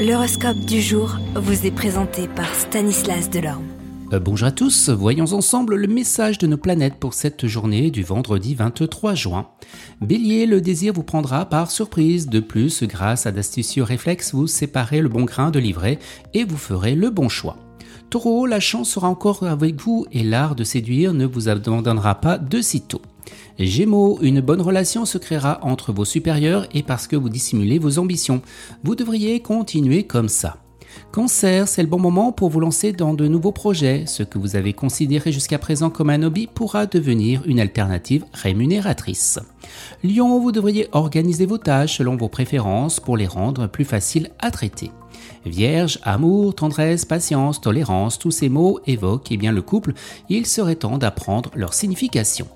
L'horoscope du jour vous est présenté par Stanislas Delorme. Euh, bonjour à tous, voyons ensemble le message de nos planètes pour cette journée du vendredi 23 juin. Bélier, le désir vous prendra par surprise. De plus, grâce à d'astucieux réflexes, vous séparez le bon grain de l'ivraie et vous ferez le bon choix. Taureau, la chance sera encore avec vous et l'art de séduire ne vous abandonnera pas de sitôt. Gémeaux, une bonne relation se créera entre vos supérieurs et parce que vous dissimulez vos ambitions. Vous devriez continuer comme ça. Cancer, c'est le bon moment pour vous lancer dans de nouveaux projets. Ce que vous avez considéré jusqu'à présent comme un hobby pourra devenir une alternative rémunératrice. Lion, vous devriez organiser vos tâches selon vos préférences pour les rendre plus faciles à traiter. Vierge, amour, tendresse, patience, tolérance, tous ces mots évoquent eh bien le couple, il serait temps d'apprendre leur signification.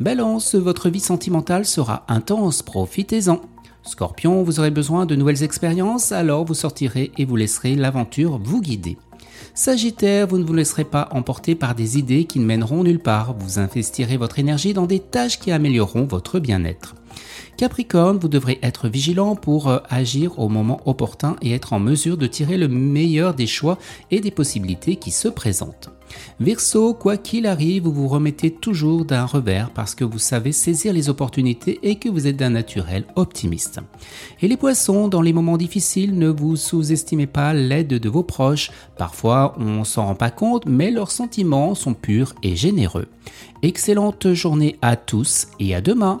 Balance, votre vie sentimentale sera intense, profitez-en. Scorpion, vous aurez besoin de nouvelles expériences, alors vous sortirez et vous laisserez l'aventure vous guider. Sagittaire, vous ne vous laisserez pas emporter par des idées qui ne mèneront nulle part, vous investirez votre énergie dans des tâches qui amélioreront votre bien-être. Capricorne, vous devrez être vigilant pour euh, agir au moment opportun et être en mesure de tirer le meilleur des choix et des possibilités qui se présentent. Verseau, quoi qu'il arrive, vous vous remettez toujours d'un revers parce que vous savez saisir les opportunités et que vous êtes d'un naturel optimiste. Et les poissons, dans les moments difficiles, ne vous sous-estimez pas l'aide de vos proches. Parfois, on s'en rend pas compte, mais leurs sentiments sont purs et généreux. Excellente journée à tous et à demain.